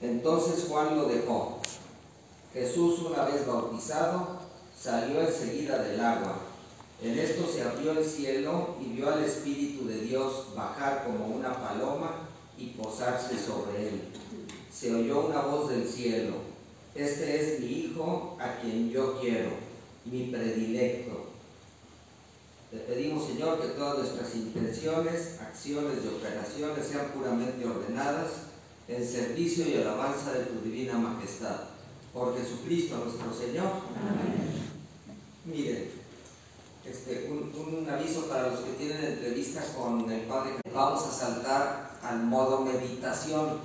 Entonces Juan lo dejó. Jesús, una vez bautizado, salió enseguida del agua. En esto se abrió el cielo y vio al Espíritu de Dios bajar como una paloma y posarse sobre él. Se oyó una voz del cielo. Este es mi Hijo a quien yo quiero, mi predilecto. Te pedimos, Señor, que todas nuestras intenciones, acciones y operaciones sean puramente ordenadas en servicio y alabanza de tu divina majestad. Por Jesucristo nuestro Señor. Amén. Miren, este, un, aviso para los que tienen entrevista con el Padre. Vamos a saltar al modo meditación.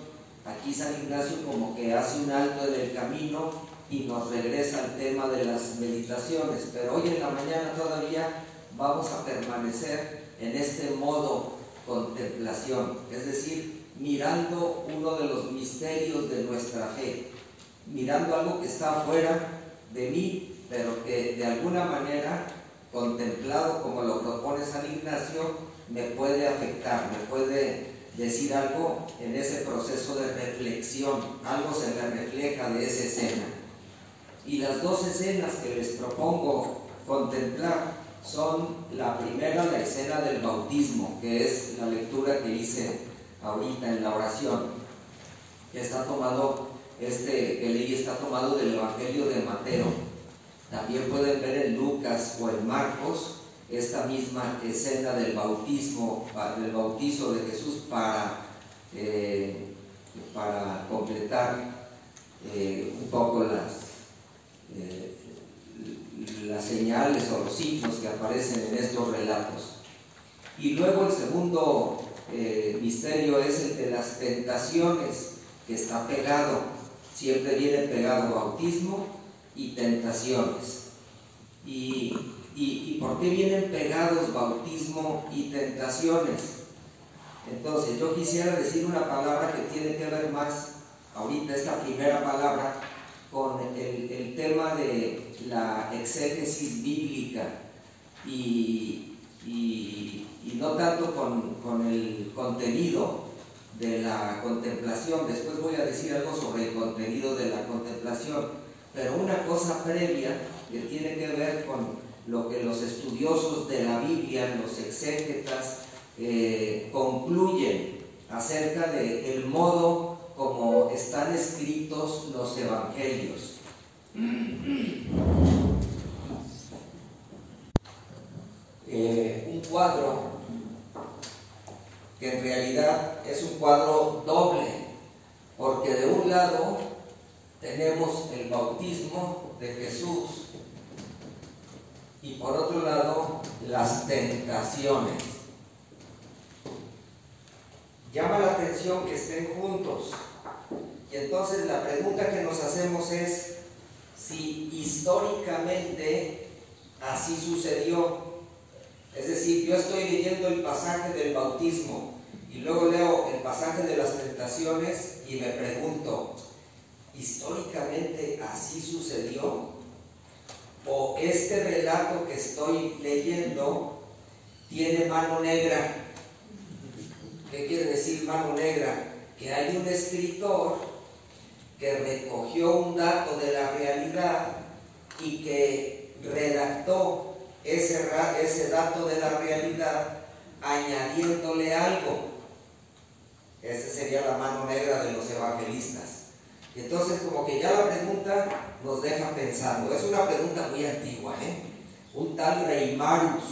Aquí San Ignacio como que hace un alto en el camino y nos regresa al tema de las meditaciones. Pero hoy en la mañana todavía vamos a permanecer en este modo contemplación, es decir, mirando uno de los misterios de nuestra fe, mirando algo que está afuera de mí, pero que de alguna manera, contemplado como lo propone San Ignacio, me puede afectar, me puede decir algo en ese proceso de reflexión, algo se me refleja de esa escena. Y las dos escenas que les propongo contemplar son la primera, la escena del bautismo, que es la lectura que hice ahorita en la oración, que está tomado, este que leí está tomado del Evangelio de Mateo. También pueden ver en Lucas o en Marcos esta misma escena del bautismo, del bautizo de Jesús para, eh, para completar eh, un poco las, eh, las señales o los signos que aparecen en estos relatos. Y luego el segundo eh, misterio es el de las tentaciones, que está pegado, siempre viene pegado bautismo y tentaciones. ¿Y, y, por qué vienen pegados bautismo y tentaciones? Entonces, yo quisiera decir una palabra que tiene que ver más, ahorita es la primera palabra, con el, el tema de la exégesis bíblica y, y y no tanto con, el contenido de la contemplación. Después voy a decir algo sobre el contenido de la contemplación, pero una cosa previa que tiene que ver con lo que los estudiosos de la Biblia, los exégetas, eh, concluyen acerca del el modo como están escritos los evangelios. Eh, un cuadro que en realidad es un cuadro doble, porque de un lado tenemos el bautismo de Jesús y por otro lado las tentaciones. Llama la atención que estén juntos. Y entonces la pregunta que nos hacemos es si históricamente así sucedió. Es decir, yo estoy leyendo el pasaje del bautismo y luego leo el pasaje de las tentaciones y me pregunto, ¿históricamente así sucedió? ¿O este relato que estoy leyendo tiene mano negra? ¿Qué quiere decir mano negra? Que hay un escritor que recogió un dato de la realidad y que redactó ese, ese dato de la realidad añadiéndole algo. Esa sería la mano negra de los evangelistas. Entonces como que ya la pregunta nos deja pensando. Es una pregunta muy antigua. ¿eh? Un tal Reimarus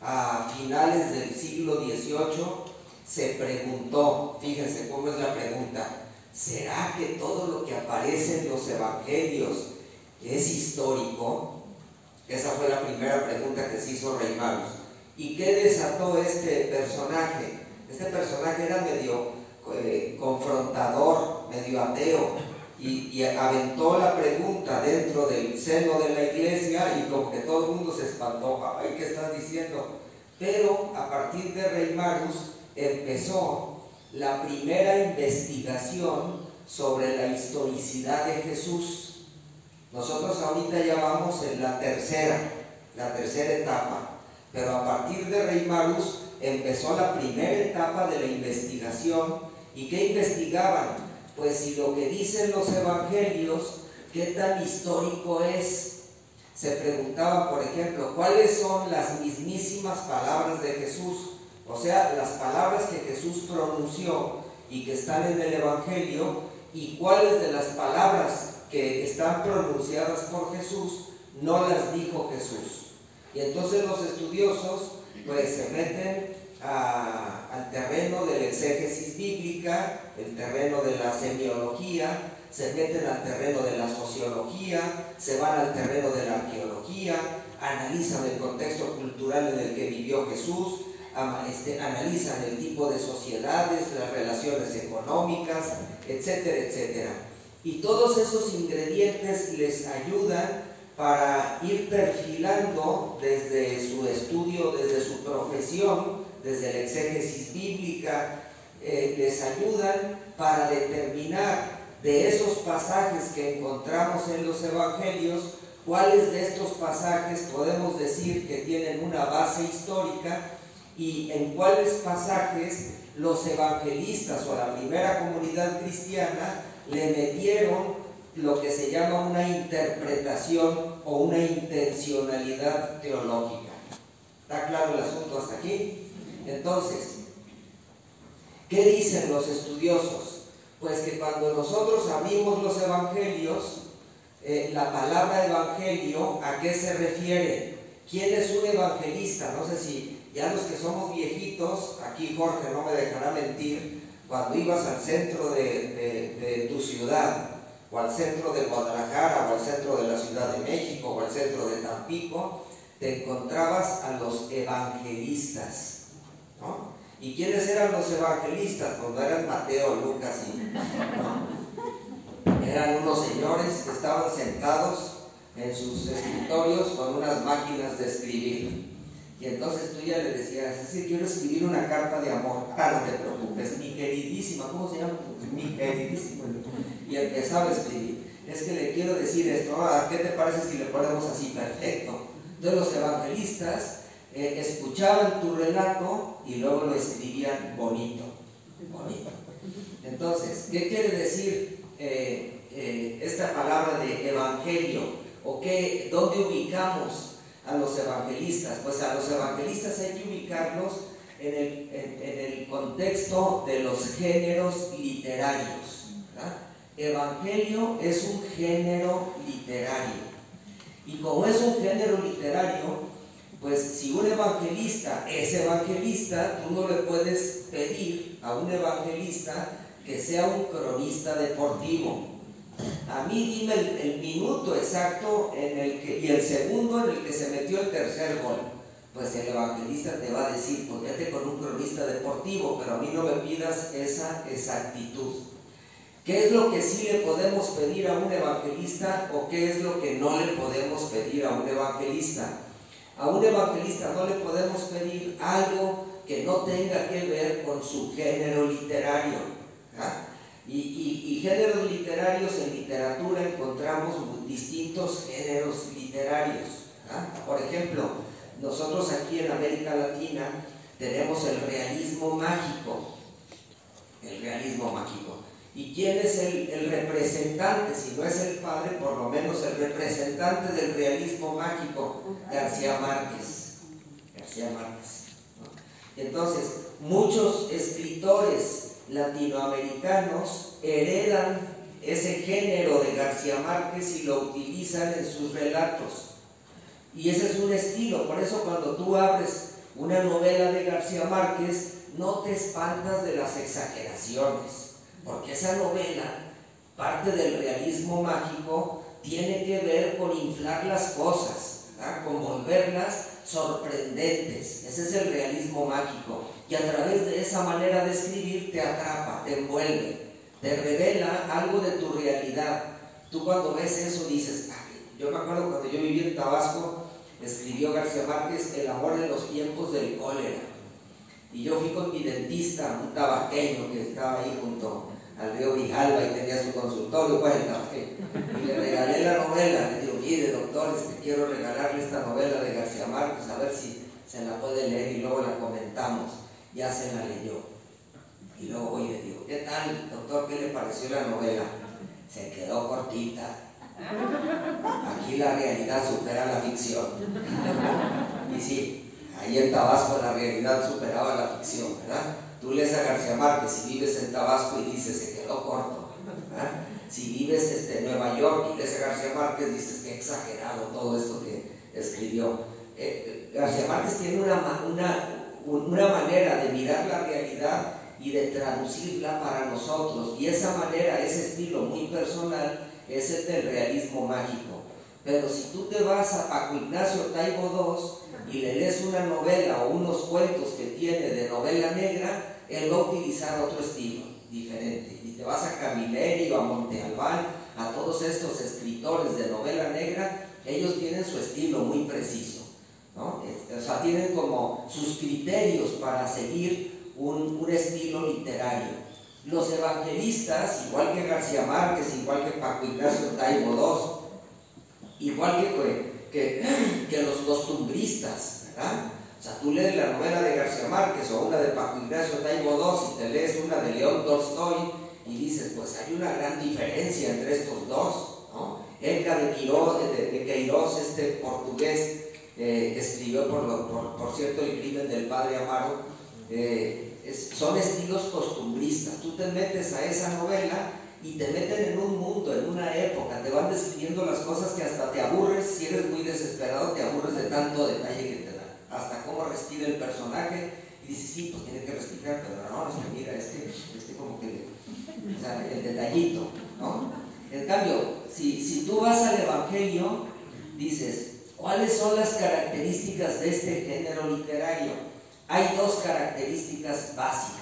a finales del siglo XVIII se preguntó, fíjense cómo es la pregunta, ¿será que todo lo que aparece en los evangelios es histórico? Esa fue la primera pregunta que se hizo Reimarus. ¿Y qué desató este personaje? Este personaje era medio confrontador, medio ateo, y, aventó la pregunta dentro del seno de la iglesia y como que todo el mundo se espantó, ay, ¿qué estás diciendo? Pero a partir de Rey Marus empezó la primera investigación sobre la historicidad de Jesús. Nosotros ahorita ya vamos en la tercera, la tercera etapa, pero a partir de Rey Marus empezó la primera etapa de la investigación ¿Y qué investigaban? pues si lo que dicen los evangelios, ¿qué tan histórico es? Se preguntaba, por ejemplo, ¿cuáles son las mismísimas palabras de Jesús? O sea, las palabras que Jesús pronunció y que están en el Evangelio, y cuáles de las palabras que están pronunciadas por Jesús no las dijo Jesús. Y entonces los estudiosos pues se meten al terreno de la exégesis bíblica, el terreno de la semiología, se meten al terreno de la sociología, se van al terreno de la arqueología, analizan el contexto cultural en el que vivió Jesús, este, analizan el tipo de sociedades, las relaciones económicas, etcétera, etcétera. Y todos esos ingredientes les ayudan para ir perfilando desde su estudio, desde su profesión, desde la exégesis bíblica, eh, les ayudan para determinar de esos pasajes que encontramos en los evangelios, cuáles de estos pasajes podemos decir que tienen una base histórica y en cuáles pasajes los evangelistas o la primera comunidad cristiana le metieron lo que se llama una interpretación o una intencionalidad teológica. ¿Está claro el asunto hasta aquí? Entonces, ¿qué dicen los estudiosos? Pues que cuando nosotros abrimos los evangelios, eh, la palabra evangelio, ¿a qué se refiere? ¿Quién es un evangelista? No sé si ya los que somos viejitos, aquí Jorge no me dejará mentir, cuando ibas al centro de tu ciudad o al centro de Guadalajara, o al centro de la Ciudad de México, o al centro de Tampico, te encontrabas a los evangelistas. ¿No? ¿Y quiénes eran los evangelistas? Pues no eran Mateo, Lucas y... Eran unos señores que estaban sentados en sus escritorios con unas máquinas de escribir. Y entonces tú ya le decías, es decir, quiero escribir una carta de amor. Ah, no te preocupes, mi queridísima, ¿cómo se llama? Mi queridísima. Y empezaba a escribir. Es que le quiero decir esto, ah, ¿qué te parece si le ponemos así? Perfecto. Entonces los evangelistas eh, escuchaban tu relato y luego lo escribían bonito. Bonito. Entonces, ¿qué quiere decir eh, eh, esta palabra de evangelio? ¿O qué, dónde ubicamos a los evangelistas? Pues a los evangelistas hay que ubicarlos en el, en, el contexto de los géneros literarios. Evangelio es un género literario. Y como es un género literario, pues si un evangelista es evangelista, tú no le puedes pedir a un evangelista que sea un cronista deportivo a mí dime el, minuto exacto en el que, y el segundo en el que se metió el tercer gol. Pues el evangelista te va a decir, pues con un cronista deportivo, pero a mí no me pidas esa exactitud. ¿Qué es lo que sí le podemos pedir a un evangelista o qué es lo que no le podemos pedir a un evangelista? A un evangelista no le podemos pedir algo que no tenga que ver con su género literario. ¿ah? Y, géneros literarios, en literatura encontramos distintos géneros literarios. ¿ah? Por ejemplo, nosotros aquí en América Latina tenemos el realismo mágico. El realismo mágico. ¿Y quién es el, representante? Si no es el padre, por lo menos el representante del realismo mágico, García Márquez. García Márquez. Entonces, muchos escritores latinoamericanos heredan ese género de García Márquez y lo utilizan en sus relatos. Y ese es un estilo, por eso cuando tú abres una novela de García Márquez, no te espantas de las exageraciones, porque esa novela, parte del realismo mágico, tiene que ver con inflar las cosas, con volverlas sorprendentes. Ese es el realismo mágico. Y a través de esa manera de escribir te atrapa, te envuelve, te revela algo de tu realidad. Tú cuando ves eso dices, yo me acuerdo cuando yo viví en Tabasco, escribió García Márquez El amor en los tiempos del cólera. Y yo fui con mi dentista, un tabaqueño que estaba ahí junto al río Vijalba y tenía su consultorio, bueno, Y le regalé la novela, le digo, mire doctor, este, quiero regalarle esta novela de García Márquez, a ver si se la puede leer y luego la comentamos. Ya se la leyó. Y luego, oye, digo, ¿qué tal, doctor? ¿Qué le pareció la novela? Se quedó cortita. Aquí la realidad supera la ficción. Y sí, ahí en Tabasco la realidad superaba la ficción, ¿verdad? Tú lees a García Márquez y vives en Tabasco y dices, quedó corto. Si vives este, en Nueva York y lees a García Márquez, dices, qué exagerado todo esto que escribió. Eh, García Márquez tiene una, una, una manera de mirar la realidad y de traducirla para nosotros. Y esa manera, ese estilo muy personal, es el del realismo mágico. Pero si tú te vas a Paco Ignacio Taibo II y le lees una novela o unos cuentos que tiene de novela negra, él va a utilizar otro estilo diferente. Y te vas a Camilleri o a Monte Albán, a todos estos escritores de novela negra, ellos tienen su estilo muy preciso. ¿no? O sea, tienen como sus criterios para seguir un, un estilo literario. Los evangelistas, igual que García Márquez, igual que Paco Ignacio Taibo II, igual que, que, que, los costumbristas, ¿verdad? O sea, tú lees la novela de García Márquez o una de Paco Ignacio Taibo II y te lees una de León Tolstoy y dices, pues hay una gran diferencia entre estos dos, ¿no? Edgar de, de, Queiroz, este portugués, eh, que escribió, por, por, por, cierto, el crimen del padre Amaro, eh, son estilos costumbristas. Tú te metes a esa novela y te meten en un mundo, en una época, te van describiendo las cosas que hasta te aburres, si eres muy desesperado, te aburres de tanto detalle que te hasta cómo respira el personaje, y dices, sí, pues tiene que respirar, pero no, es que mira, este, este como que, el detallito, ¿no? En cambio, si, si tú vas al Evangelio, dices, ¿cuáles son las características de este género literario? hay dos características básicas.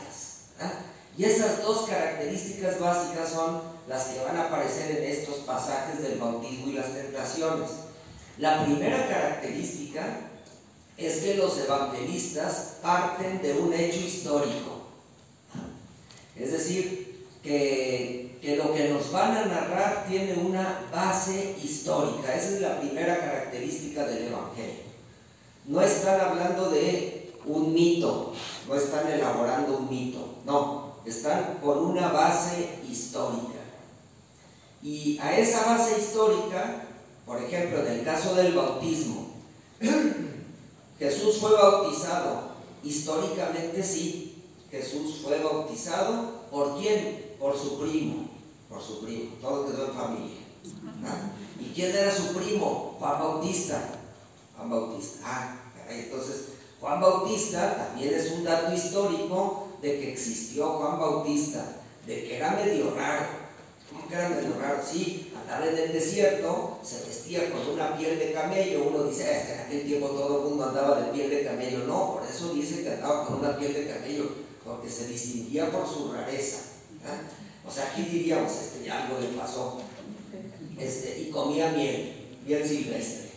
Y esas dos características básicas son las que van a aparecer en estos pasajes del bautismo y las tentaciones. La primera característica es que los evangelistas parten de un hecho histórico. Es decir, que, que, lo que nos van a narrar tiene una base histórica. Esa es la primera característica del Evangelio. No están hablando de un mito, no están elaborando un mito, no, están con una base histórica. Y a esa base histórica, por ejemplo, en el caso del bautismo, Jesús fue bautizado, históricamente sí, Jesús fue bautizado, ¿por quién? Por su primo, por su primo, todo quedó en familia. ¿Y quién era su primo? Juan Bautista. Juan Bautista. Ah, entonces Juan Bautista también es un dato histórico de que existió Juan Bautista, de que era medio raro. ¿Cómo que era medio raro? Sí, en el desierto, se vestía con una piel de camello. Uno dice, ah, es que en aquel tiempo todo el mundo andaba de piel de camello. No, por eso dice que andaba con una piel de camello, porque se distinguía por su rareza. O sea, aquí diríamos, este, algo le pasó. Este, y comía miel, miel silvestre.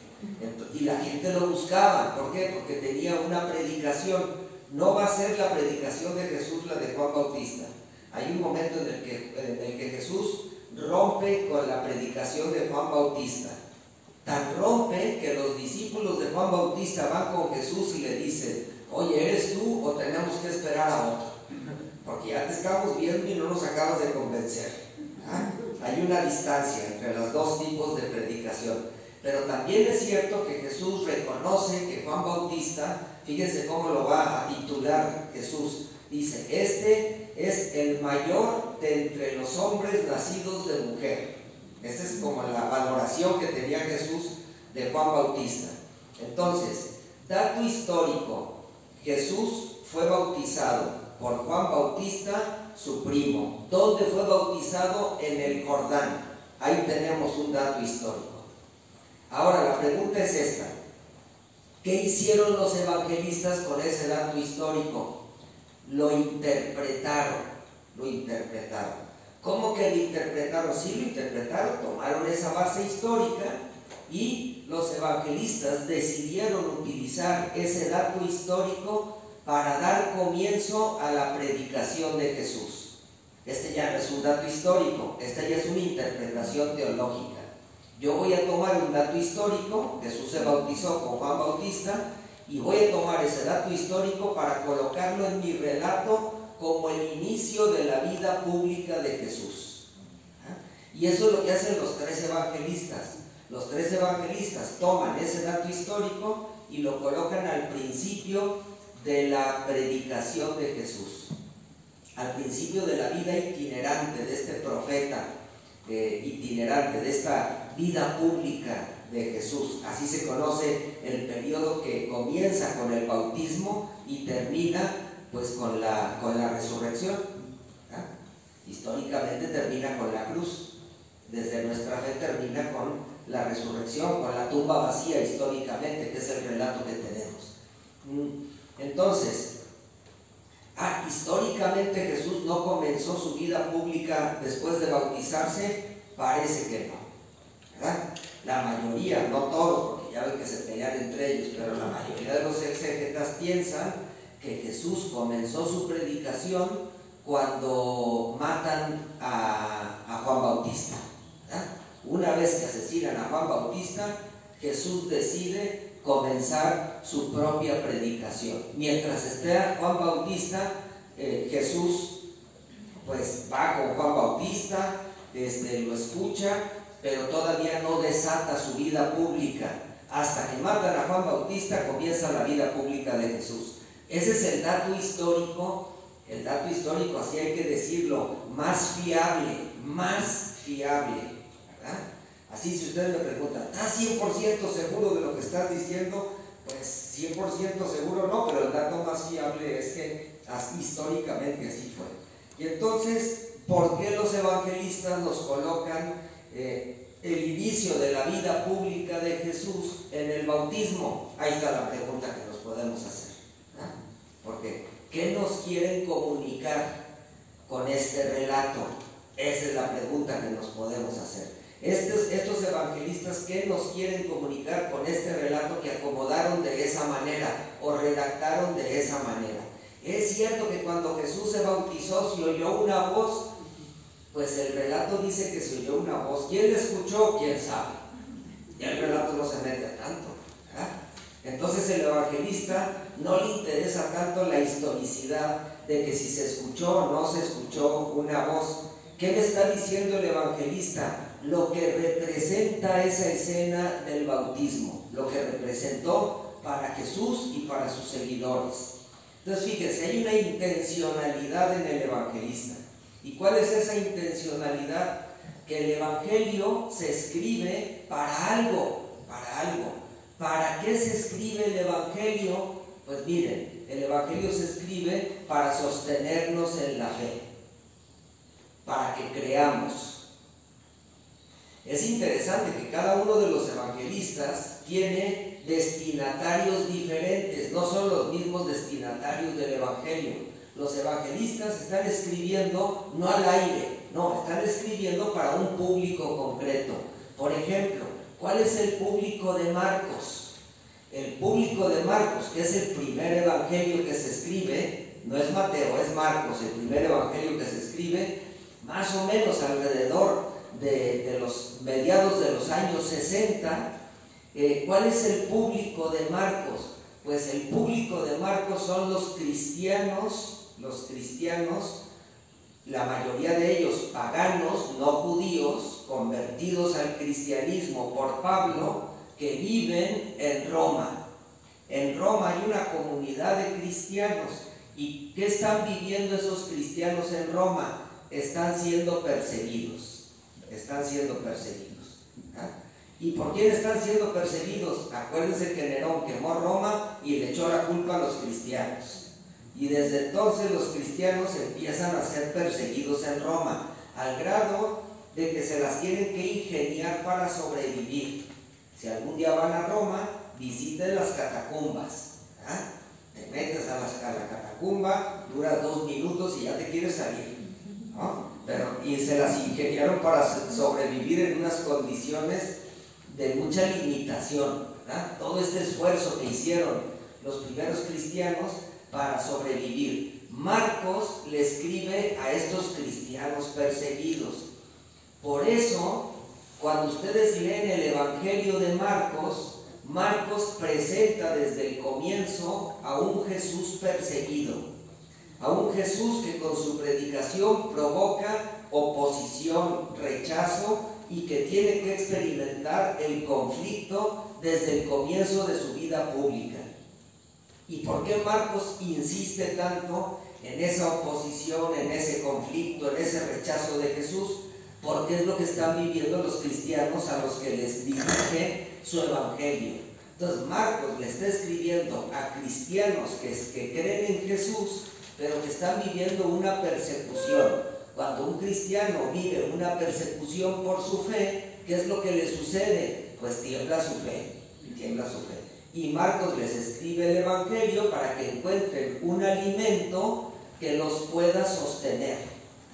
Y la gente lo buscaba. ¿Por qué? Porque tenía una predicación. No va a ser la predicación de Jesús la de Juan Bautista. Hay un momento en el que, en el que Jesús rompe con la predicación de Juan Bautista. Tan rompe que los discípulos de Juan Bautista van con Jesús y le dicen, oye, ¿eres tú o tenemos que esperar a otro? Porque ya te estamos viendo y no nos acabas de convencer. ¿Ah? Hay una distancia entre los dos tipos de predicación. Pero también es cierto que Jesús reconoce que Juan Bautista, fíjense cómo lo va a titular Jesús, dice, este es el mayor de entre los hombres nacidos de mujer. Esa es como la valoración que tenía Jesús de Juan Bautista. Entonces, dato histórico, Jesús fue bautizado por Juan Bautista, su primo. ¿Dónde fue bautizado? En el Jordán. Ahí tenemos un dato histórico. Ahora, la pregunta es esta. ¿Qué hicieron los evangelistas con ese dato histórico? Lo interpretaron, lo interpretaron. ¿Cómo que lo interpretaron? Sí, lo interpretaron, tomaron esa base histórica y los evangelistas decidieron utilizar ese dato histórico para dar comienzo a la predicación de Jesús. Este ya no es un dato histórico, esta ya es una interpretación teológica. Yo voy a tomar un dato histórico, Jesús se bautizó con Juan Bautista, y voy a tomar ese dato histórico para colocarlo en mi relato como el inicio de la vida pública de Jesús. ¿Ah? Y eso es lo que hacen los tres evangelistas. Los tres evangelistas toman ese dato histórico y lo colocan al principio de la predicación de Jesús, al principio de la vida itinerante de este profeta eh, itinerante, de esta vida pública de Jesús. Así se conoce el periodo que comienza con el bautismo y termina pues con la, con la resurrección. Históricamente termina con la cruz. Desde nuestra fe termina con la resurrección, con la tumba vacía históricamente, que es el relato que tenemos. Mm, entonces, ah, históricamente Jesús no comenzó su vida pública después de bautizarse, parece que no. La mayoría, no todos, porque ya ven que se pelean entre ellos, pero la mayoría de los exégetas piensan que Jesús comenzó su predicación cuando matan a, Juan Bautista. Una vez que asesinan a Juan Bautista, Jesús decide comenzar su propia predicación. Mientras esté Juan Bautista, eh, Jesús pues va con Juan Bautista, este, lo escucha, pero todavía no desata su vida pública. Hasta que matan a Juan Bautista comienza la vida pública de Jesús. Ese es el dato histórico, el dato histórico, así hay que decirlo, más fiable, más fiable. ¿verdad? Así si ustedes me preguntan, ¿estás 100% seguro de lo que estás diciendo? Pues 100% seguro no, pero el dato más fiable es que históricamente así fue. Y entonces, ¿por qué los evangelistas nos colocan eh, el inicio de la vida pública de Jesús en el bautismo? Ahí está la pregunta que nos podemos hacer. Porque, ¿qué nos quieren comunicar con este relato? Esa es la pregunta que nos podemos hacer. Estos, estos, evangelistas, ¿qué nos quieren comunicar con este relato que acomodaron de esa manera o redactaron de esa manera? Es cierto que cuando Jesús se bautizó se oyó una voz, pues el relato dice que se oyó una voz. ¿Quién le escuchó? ¿Quién sabe? Y el relato no se mete tanto. Entonces el evangelista no le interesa tanto la historicidad de que si se escuchó o no se escuchó una voz. ¿Qué me está diciendo el evangelista? Lo que representa esa escena del bautismo, lo que representó para Jesús y para sus seguidores. Entonces fíjense, hay una intencionalidad en el evangelista. ¿Y cuál es esa intencionalidad? Que el evangelio se escribe para algo, para algo. ¿Para qué se escribe el evangelio? Pues miren, el evangelio se escribe para sostenernos en la fe, para que creamos. Es interesante que cada uno de los evangelistas tiene destinatarios diferentes, no son los mismos destinatarios del Evangelio. Los evangelistas están escribiendo no al aire, no, están escribiendo para un público concreto. Por ejemplo, ¿cuál es el público de Marcos? El público de Marcos, que es el primer evangelio que se escribe, no es Mateo, es Marcos, el primer evangelio que se escribe, más o menos alrededor de, los mediados de los años 60, eh, ¿Cuál es el público de Marcos? Pues el público de Marcos son los cristianos, los cristianos, la mayoría de ellos paganos, no judíos, convertidos al cristianismo por Pablo, que viven en Roma. En Roma hay una comunidad de cristianos. ¿Y qué están viviendo esos cristianos en Roma? Están siendo perseguidos. Están siendo perseguidos. ¿Y por quién están siendo perseguidos? Acuérdense que Nerón quemó Roma y le echó la culpa a los cristianos. Y desde entonces los cristianos empiezan a ser perseguidos en Roma, al grado de que se las tienen que ingeniar para sobrevivir. Si algún día van a Roma, visiten las catacumbas. Te metes a, la catacumba, dura dos minutos y ya te quieres salir. Pero, y se las ingeniaron para sobrevivir en unas condiciones de mucha limitación, todo este esfuerzo que hicieron los primeros cristianos para sobrevivir. Marcos le escribe a estos cristianos perseguidos. Por eso, cuando ustedes leen el Evangelio de Marcos, Marcos presenta desde el comienzo a un Jesús perseguido, a un Jesús que con su predicación provoca oposición, rechazo y que tiene que experimentar el conflicto desde el comienzo de su vida pública. ¿Y por qué Marcos insiste tanto en esa oposición, en ese conflicto, en ese rechazo de Jesús? Porque es lo que están viviendo los cristianos a los que les dirige su evangelio. Entonces Marcos le está escribiendo a cristianos que, que creen en Jesús, pero que están viviendo una persecución. Cuando un cristiano vive una persecución por su fe, ¿qué es lo que le sucede? Pues tiembla su fe, tiembla su fe. Y Marcos les escribe el Evangelio para que encuentren un alimento que los pueda sostener.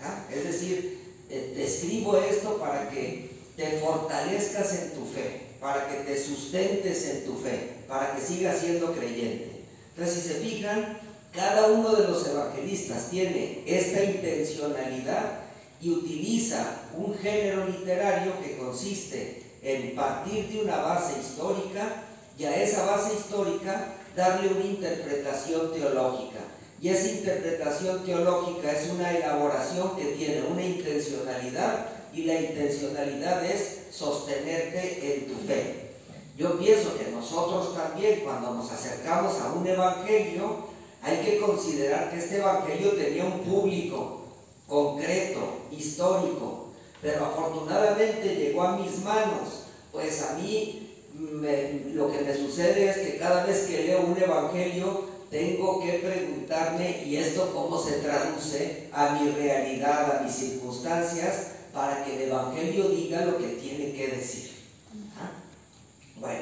¿ah? Es decir, te escribo esto para que te fortalezcas en tu fe, para que te sustentes en tu fe, para que sigas siendo creyente. Entonces, si se fijan, cada uno de los evangelistas tiene esta intencionalidad y utiliza un género literario que consiste en partir de una base histórica y a esa base histórica darle una interpretación teológica. Y esa interpretación teológica es una elaboración que tiene una intencionalidad y la intencionalidad es sostenerte en tu fe. Yo pienso que nosotros también cuando nos acercamos a un evangelio hay que considerar que este evangelio tenía un público concreto, histórico, pero afortunadamente llegó a mis manos, pues a mí lo que me sucede es que cada vez que leo un evangelio tengo que preguntarme, ¿y esto cómo se traduce a mi realidad, a mis circunstancias, para que el evangelio diga lo que tiene que decir? ¿Ah? Bueno,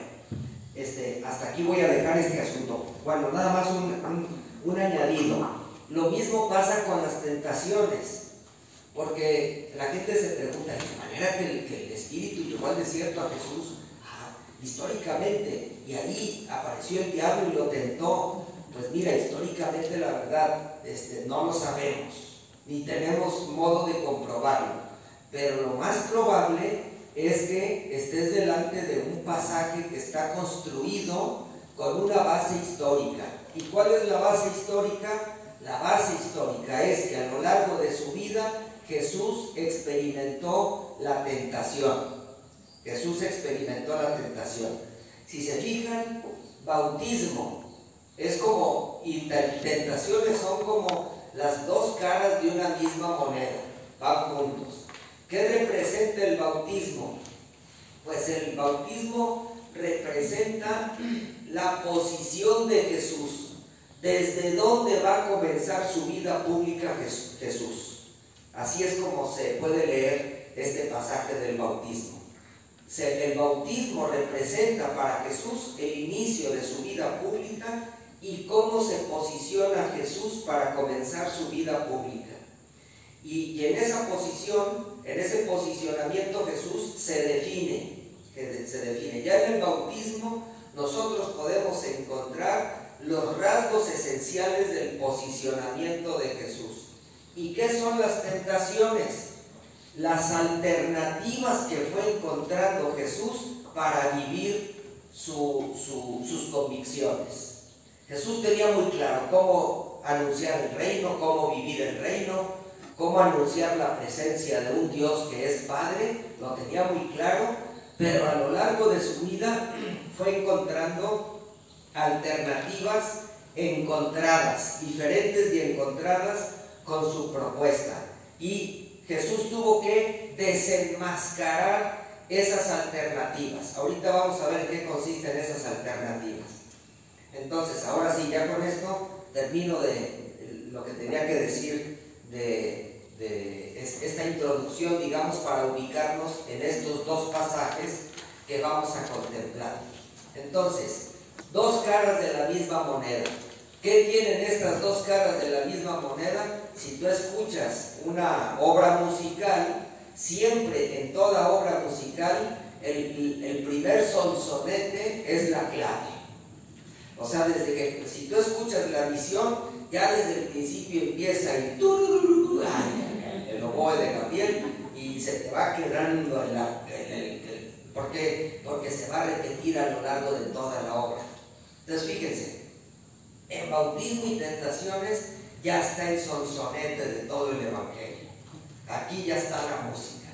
este, hasta aquí voy a dejar este asunto. Bueno, nada más un, un añadido. Lo mismo pasa con las tentaciones. Porque la gente se pregunta, ¿de manera que el, que el Espíritu llevó al desierto a Jesús? Históricamente, y ahí apareció el diablo y lo tentó. Pues mira, históricamente la verdad este, no lo sabemos, ni tenemos modo de comprobarlo. Pero lo más probable es que estés delante de un pasaje que está construido con una base histórica. ¿Y cuál es la base histórica? La base histórica es que a lo largo de su vida Jesús experimentó la tentación. Jesús experimentó la tentación. Si se fijan, bautismo es como, y tentaciones son como las dos caras de una misma moneda, van juntos. ¿Qué representa el bautismo? Pues el bautismo representa la posición de Jesús, desde dónde va a comenzar su vida pública Jesús. Así es como se puede leer este pasaje del bautismo. El bautismo representa para Jesús el inicio de su vida pública y cómo se posiciona Jesús para comenzar su vida pública. Y, en esa posición, en ese posicionamiento Jesús se define, se define. Ya en el bautismo nosotros podemos encontrar los rasgos esenciales del posicionamiento de Jesús. ¿Y qué son las tentaciones? Las alternativas que fue encontrando Jesús para vivir sus convicciones. Jesús tenía muy claro cómo anunciar el reino, cómo vivir el reino, cómo anunciar la presencia de un Dios que es Padre, lo tenía muy claro, pero a lo largo de su vida fue encontrando alternativas encontradas, diferentes y encontradas con su propuesta. Y Jesús tuvo que desenmascarar esas alternativas. Ahorita vamos a ver qué consisten esas alternativas. Entonces, ahora sí, ya con esto termino de lo que tenía que decir de, esta introducción, digamos, para ubicarnos en estos dos pasajes que vamos a contemplar. Entonces, dos caras de la misma moneda. ¿Qué tienen estas dos caras de la misma moneda? Si tú escuchas una obra musical, siempre en toda obra musical, el, primer sonsonete es la clave. O sea, desde que si tú escuchas la misión, ya desde el principio empieza el el oboe de Gabriel y se te va quedando en la, ¿por qué? Porque se va a repetir a lo largo de toda la obra. Entonces fíjense, en bautismo y tentaciones ya está el sonsonete de todo el Evangelio. Aquí ya está la música.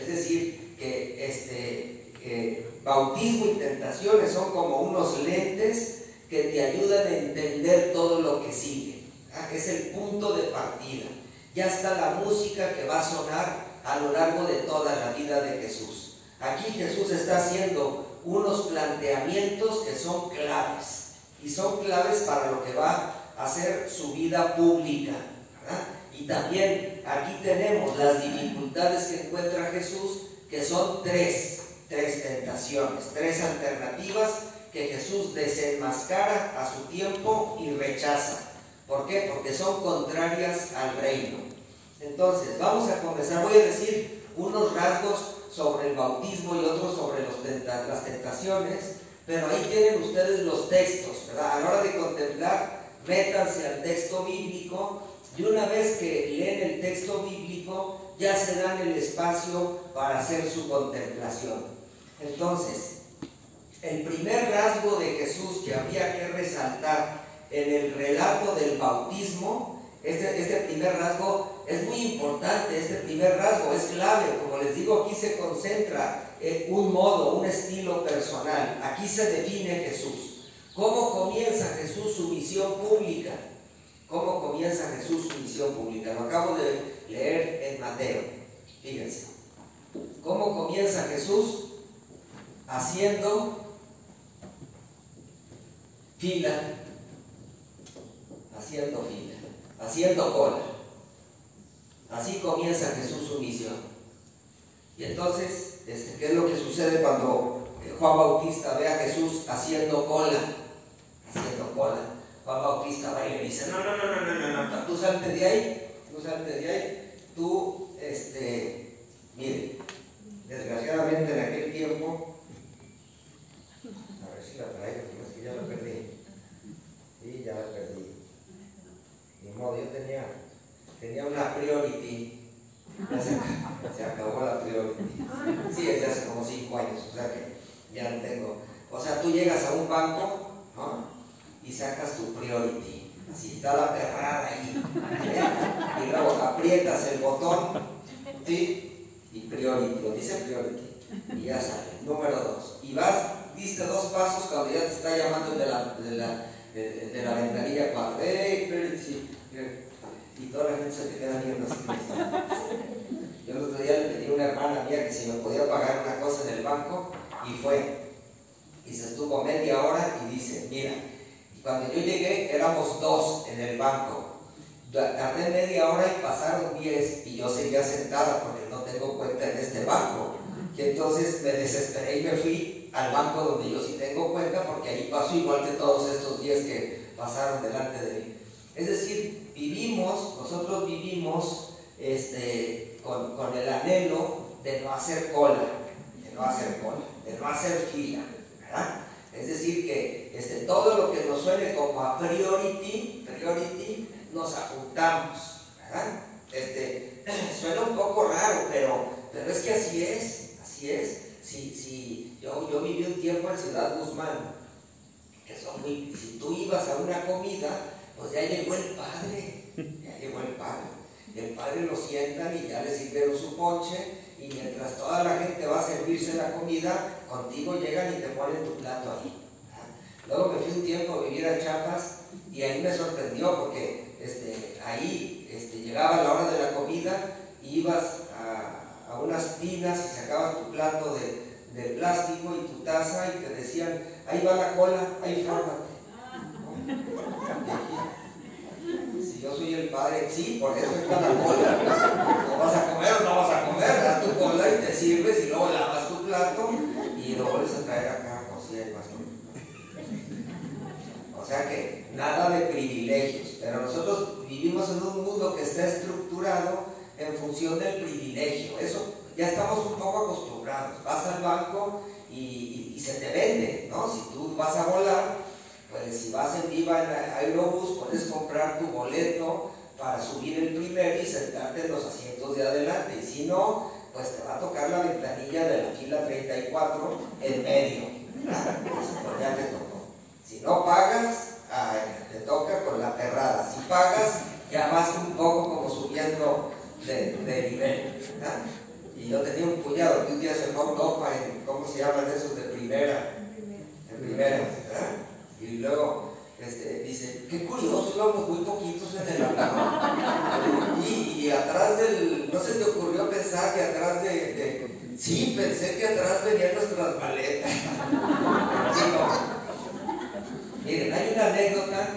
Es decir, que este, bautismo y tentaciones son como unos lentes que te ayudan a entender todo lo que sigue. Ah, es el punto de partida. Ya está la música que va a sonar a lo largo de toda la vida de Jesús. Aquí Jesús está haciendo unos planteamientos que son claves y son claves para lo que va hacer su vida pública. Y también aquí tenemos las dificultades que encuentra Jesús, que son tres, tres tentaciones, tres alternativas que Jesús desenmascara a su tiempo y rechaza. ¿Por qué? Porque son contrarias al reino. Entonces, vamos a comenzar. Voy a decir unos rasgos sobre el bautismo y otros sobre las tentaciones, pero ahí tienen ustedes los textos, ¿verdad? A la hora de contemplar, métanse al texto bíblico. Y una vez que leen el texto bíblico, ya se dan el espacio para hacer su contemplación. Entonces, el primer rasgo de Jesús que había que resaltar en el relato del bautismo, este, este, primer rasgo es muy importante, este primer rasgo es clave, como les digo, aquí se concentra en un modo, un estilo personal, aquí se define Jesús. ¿Cómo comienza Jesús su misión pública? ¿Cómo comienza Jesús su misión pública? Lo acabo de leer en Mateo, fíjense. ¿Cómo comienza Jesús? Haciendo fila haciendo fila, haciendo cola. Así comienza Jesús su misión. Y entonces, este, ¿qué es lo que sucede cuando eh, Juan Bautista ve a Jesús haciendo cola? Haciendo cola. Juan Bautista va y le dice, no, no, no, no, no, no, no, tú salte de ahí, tú salte de ahí, tú, este, mire, desgraciadamente en aquel tiempo, a ver si la traigo, es que ya la perdí, sí, ya la perdí modo, yo tenía, tenía una priority. se, acabó la priority. Sí, desde hace como cinco años, o sea que ya no tengo. O sea, tú llegas a un banco y sacas tu priority. Así está la perrada ahí. Y luego aprietas el botón, ¿sí? Y priority, lo dice priority. Y ya sale. Número dos. Y vas, diste dos pasos cuando ya te está llamando de la, de la, de, la ventanilla 4. ¡Hey, y toda la gente se te queda viendo así. Yo el otro día le pedí a una hermana mía que si me podía pagar una cosa en el banco y fue. Y se estuvo media hora y dice, mira, cuando yo llegué éramos dos en el banco. Tardé media hora y pasaron diez y yo seguía sentada porque no tengo cuenta en este banco. Y entonces me desesperé y me fui al banco donde yo sí tengo cuenta porque ahí paso igual que todos estos diez que pasaron delante de mí. Es decir, vivimos, nosotros vivimos este, con, el anhelo de no hacer cola, de no hacer cola, de no hacer fila, ¿verdad? Este, todo lo que nos suene como a priority, priority, nos apuntamos, ¿verdad? Este, suena un poco raro, pero, pero es que así es, así es. Si, si yo, yo viví un tiempo en Ciudad Guzmán, que son muy, si tú ibas a una comida, pues ya llegó el padre, ya llegó el padre. El padre lo sientan y ya le sirvieron su ponche y mientras toda la gente va a servirse la comida, contigo llegan y te ponen tu plato ahí. Luego me fui un tiempo a vivir a Chiapas y ahí me sorprendió porque este, ahí este, llegaba la hora de la comida y ibas a, a unas tinas y sacabas tu plato de, de, plástico y tu taza y te decían, ahí va la cola, ahí fórmate. Si yo soy el padre, sí, por eso está la cola. ¿No vas a comer o no vas a comer? Das tu cola y te sirves y luego lavas tu plato y lo vuelves a traer acá, sea que nada de privilegios, pero nosotros vivimos en un mundo que está estructurado en función del privilegio. Eso ya estamos un poco acostumbrados. Vas al banco y, y se te vende, ¿no? Si tú vas a volar, pues si vas en Viva en Aerobús, puedes comprar tu boleto para subir el primero y sentarte en los asientos de adelante. Y si no, pues te va a tocar la ventanilla de la fila 34 en medio. Pues ya te tocó. Si no pagas, te toca con la perrada. Si pagas, ya vas un poco como subiendo de, de nivel. Y yo tenía un cuñado que un día se fue a Europa en, ¿cómo se llaman esos? De primera. En primera. Y luego este, dice, qué curioso, íbamos muy poquitos en el avión. Y, atrás del, no se te ocurrió pensar que atrás de, de sí, pensé que atrás venían nuestras maletas. Miren, hay una anécdota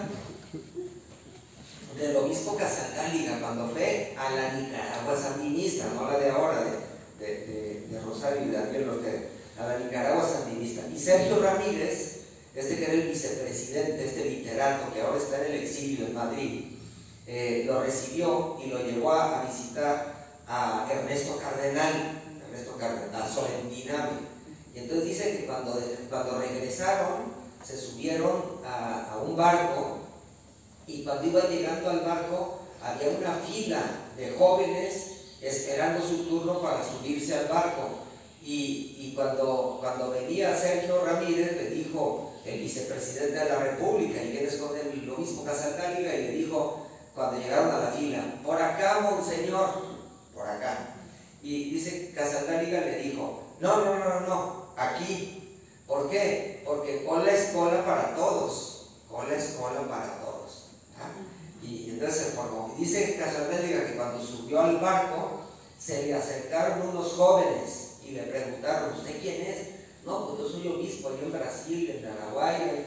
del obispo Casatáliga cuando fue a la Nicaragua sandinista, no la de ahora, de, de, Rosario y Daniel Ortega, a la Nicaragua sandinista. Y Sergio Ramírez, este que era el vicepresidente, este literato que ahora está en el exilio en Madrid, eh, lo recibió y lo llevó a, visitar a Ernesto Cardenal, Ernesto Cardenal, Solentiname. Y entonces dice que cuando, cuando regresaron, se subieron a, un barco y cuando iba llegando al barco había una fila de jóvenes esperando su turno para subirse al barco. Y, y cuando, cuando venía Sergio Ramírez, le dijo el vicepresidente de la República, y vienes con el obispo Casaltáliga, y le dijo, cuando llegaron a la fila, por acá, monseñor, por acá. Y dice Casaltáliga le dijo, no, no, no, no, aquí. ¿Por qué? Porque cola es cola para todos, cola es cola para todos. Y, entonces se formó. Dice Casalmédica que cuando subió al barco, se le acercaron unos jóvenes y le preguntaron, ¿usted quién es? No, pues yo soy obispo, yo en Brasil, en Paraguay,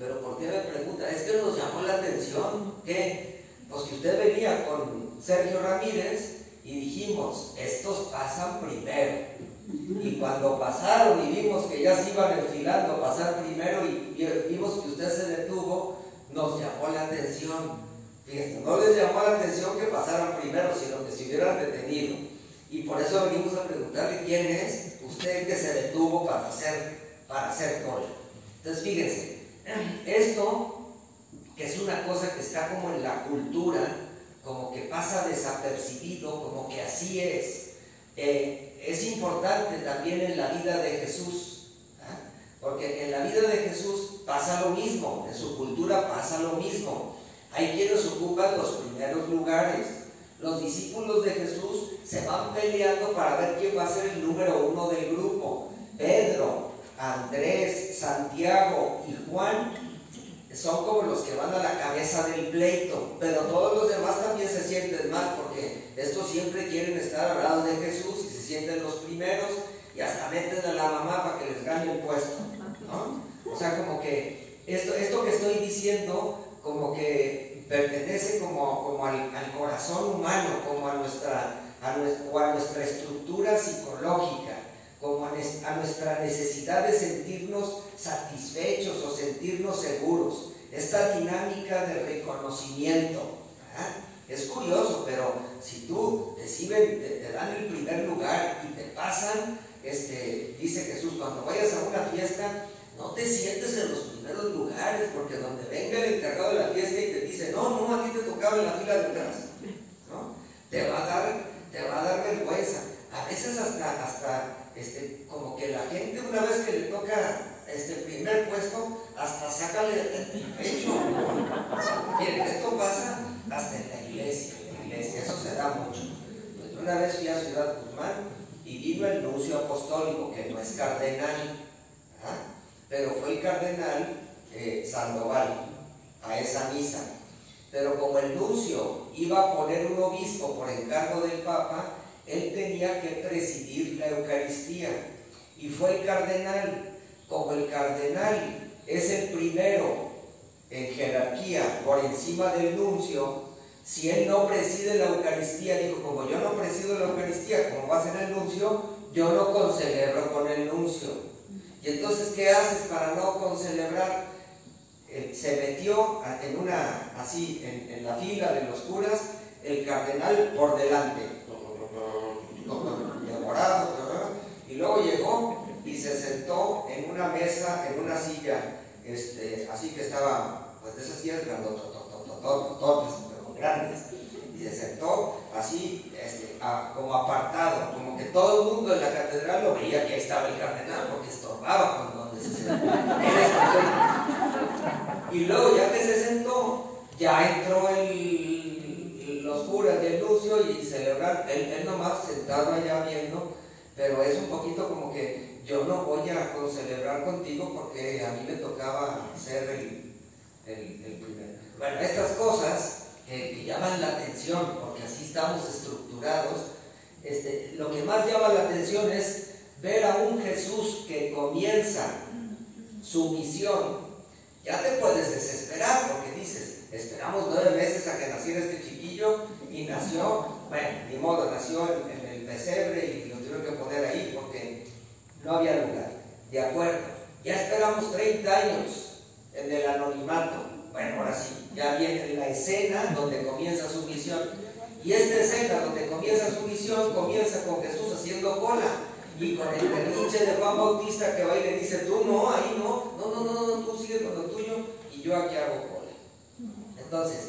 pero ¿por qué me pregunta? Es que nos llamó la atención que, pues que usted venía con Sergio Ramírez y dijimos, estos pasan primero. Y cuando pasaron y vimos que ya se iban enfilando a pasar primero y vimos que usted se detuvo, nos llamó la atención. Fíjense, no les llamó la atención que pasaran primero, sino que se hubieran detenido. Y por eso venimos a preguntarle quién es usted que se detuvo para hacer, para hacer cola. Entonces, fíjense, esto, que es una cosa que está como en la cultura, como que pasa desapercibido, como que así es, eh, es importante también en la vida de Jesús. Porque en la vida de Jesús pasa lo mismo, en su cultura pasa lo mismo. Hay quienes ocupan los primeros lugares. Los discípulos de Jesús se van peleando para ver quién va a ser el número uno del grupo. Pedro, Andrés, Santiago y Juan son como los que van a la cabeza del pleito, pero todos los demás también se sienten mal porque estos siempre quieren estar al lado de Jesús sienten los primeros y hasta meten a la mamá para que les gane el puesto. O sea, como que esto, esto que estoy diciendo, como que pertenece como, como al, corazón humano, como a nuestra, a a nuestra estructura psicológica, como a, nuestra necesidad de sentirnos satisfechos o sentirnos seguros. Esta dinámica de reconocimiento. Es curioso, pero si tú te, te, dan el primer lugar y te pasan, este, dice Jesús, cuando vayas a una fiesta, no te sientes en los primeros lugares, porque donde venga el encargado de la fiesta y te dice, no, no, a ti te tocaba en la fila de atrás, ¿no? Te va a dar, te va a dar vergüenza. A veces hasta, hasta este, como que la gente una vez que le toca este primer puesto, hasta sácale el pecho. Miren, esto pasa hasta en la mucho. una vez fui a Ciudad Guzmán y vino el nuncio apostólico, que no es cardenal, pero fue el cardenal eh, Sandoval a esa misa. Pero como el nuncio iba a poner un obispo por encargo del Papa, él tenía que presidir la Eucaristía. Y fue el cardenal. Como el cardenal es el primero en jerarquía por encima del nuncio, si él no preside la Eucaristía, dijo, como yo no presido la Eucaristía, como va a ser el nuncio, yo no concelebro con el nuncio. Y entonces, ¿qué haces para no concelebrar? Eh, se metió en una, así, en, la fila de los curas, el cardenal por delante, y luego llegó y se sentó en una mesa, en una silla, este, así que estaba, pues de grandes, y se sentó así, este, como apartado, como que todo el mundo en la catedral lo veía que ahí estaba el cardenal, porque estorbaba cuando se sentó. Y luego ya que se sentó, ya entró el, los curas de Lucio y celebrar, él, él nomás sentado allá viendo, pero es un poquito como que yo no voy a celebrar contigo porque a mí me tocaba ser el, el, primero. Bueno, estas cosas que llaman la atención, porque así estamos estructurados, este, lo que más llama la atención es ver a un Jesús que comienza su misión. Ya te puedes desesperar porque dices, esperamos nueve meses a que naciera este chiquillo y nació, bueno, ni modo, nació en, el pesebre y lo tuvieron que poner ahí porque no había lugar. De acuerdo, ya esperamos 30 años en el anonimato. Bueno, ahora sí, ya viene la escena donde comienza su misión. Y esta escena donde comienza su misión comienza con Jesús haciendo cola y con el berrinche de Juan Bautista que va y le dice, tú no, ahí no, no, no, no, no, tú sigue con lo tuyo y yo aquí hago cola. Entonces,